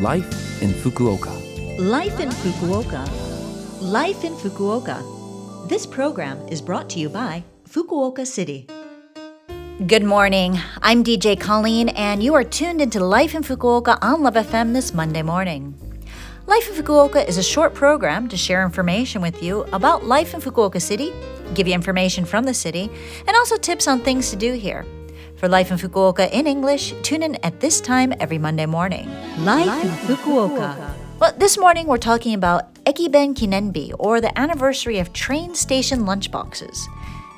Life in Fukuoka. Life in Fukuoka. Life in Fukuoka. This program is brought to you by Fukuoka City. Good morning. I'm DJ Colleen, and you are tuned into Life in Fukuoka on Love FM this Monday morning. Life in Fukuoka is a short program to share information with you about life in Fukuoka City, give you information from the city, and also tips on things to do here. For Life in Fukuoka in English, tune in at this time every Monday morning. Life, in Fukuoka. Well, this morning we're talking about Ekiben Kinenbi, or the anniversary of train station lunchboxes.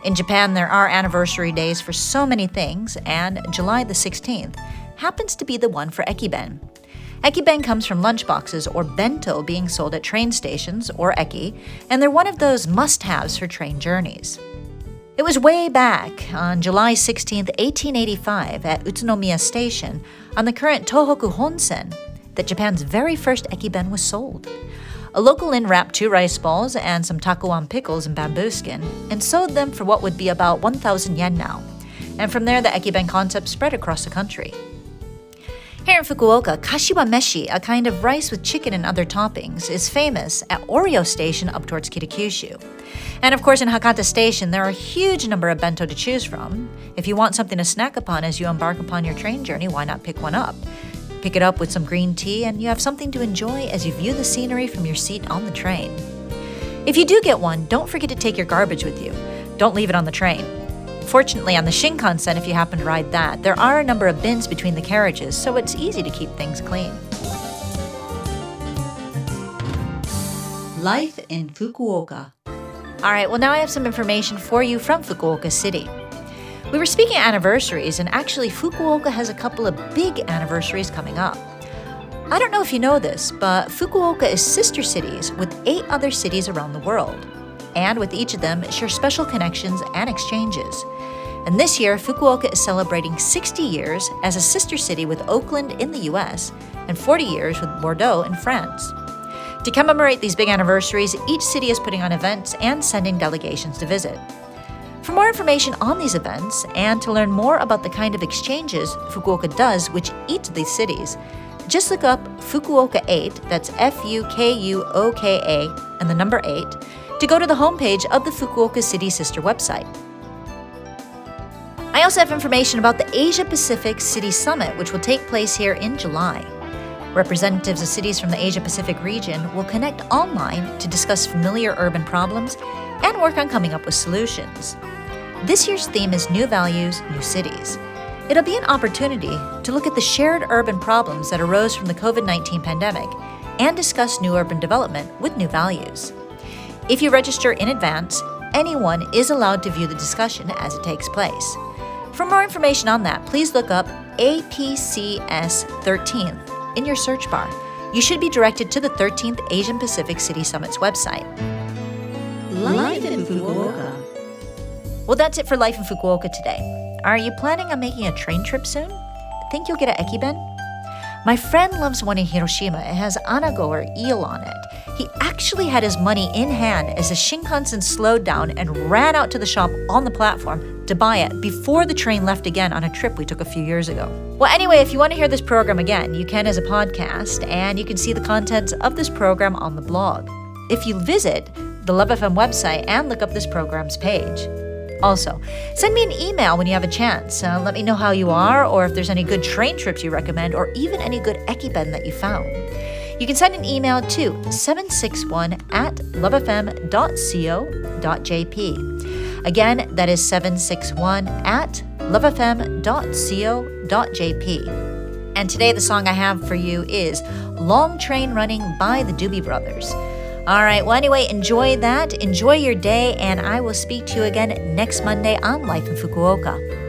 In Japan, there are anniversary days for so many things, and July the 16th happens to be the one for Ekiben. Ekiben comes from lunchboxes or bento being sold at train stations, or eki, and they're one of those must haves for train journeys. It was way back on July 16, 1885, at Utsunomiya Station on the current Tohoku Honsen that Japan's very first ekiben was sold. A local inn wrapped two rice balls and some takuan pickles in bamboo skin and sold them for what would be about 1,000 yen now. And from there, the ekiben concept spread across the country. Here in Fukuoka, kashiwa meshi, a kind of rice with chicken and other toppings, is famous at Orio Station up towards Kitakyushu. And of course, in Hakata Station, there are a huge number of bento to choose from. If you want something to snack upon as you embark upon your train journey, why not pick one up? Pick it up with some green tea, and you have something to enjoy as you view the scenery from your seat on the train. If you do get one, don't forget to take your garbage with you. Don't leave it on the train. Fortunately, on the Shinkansen, if you happen to ride that, there are a number of bins between the carriages, so it's easy to keep things clean. Life in Fukuoka. All right, well, now I have some information for you from Fukuoka City. We were speaking anniversaries, and actually, Fukuoka has a couple of big anniversaries coming up. I don't know if you know this, but Fukuoka is sister cities with eight other cities around the world. And with each of them, share special connections and exchanges. And this year, Fukuoka is celebrating 60 years as a sister city with Oakland in the US and 40 years with Bordeaux in France. To commemorate these big anniversaries, each city is putting on events and sending delegations to visit. For more information on these events and to learn more about the kind of exchanges Fukuoka does with each of these cities, just look up Fukuoka 8, that's F U K U O K A, and the number 8, to go to the homepage of the Fukuoka City Sister website. I also have information about the Asia Pacific City Summit, which will take place here in July. Representatives of cities from the Asia Pacific region will connect online to discuss familiar urban problems and work on coming up with solutions. This year's theme is New Values, New Cities. It'll be an opportunity to look at the shared urban problems that arose from the COVID 19 pandemic and discuss new urban development with new values. If you register in advance, anyone is allowed to view the discussion as it takes place. For more information on that, please look up APCS 13th in your search bar. You should be directed to the 13th Asian Pacific City Summit's website. Life in Fukuoka. Well, that's it for Life in Fukuoka today. Are you planning on making a train trip soon? Think you'll get an Ekiben? My friend loves one in Hiroshima. It has anago or eel on it. He actually had his money in hand as the Shinkansen slowed down and ran out to the shop on the platform to buy it before the train left again on a trip we took a few years ago. Well, anyway, if you want to hear this program again, you can as a podcast, and you can see the contents of this program on the blog. If you visit the Love FM website and look up this program's page. Also, send me an email when you have a chance. Uh, let me know how you are, or if there's any good train trips you recommend, or even any good ekiben that you found. You can send an email to 761 at lovefm.co.jp. Again, that is 761 at lovefm.co.jp. And today, the song I have for you is Long Train Running by the Doobie Brothers. All right, well, anyway, enjoy that. Enjoy your day, and I will speak to you again next Monday on Life in Fukuoka.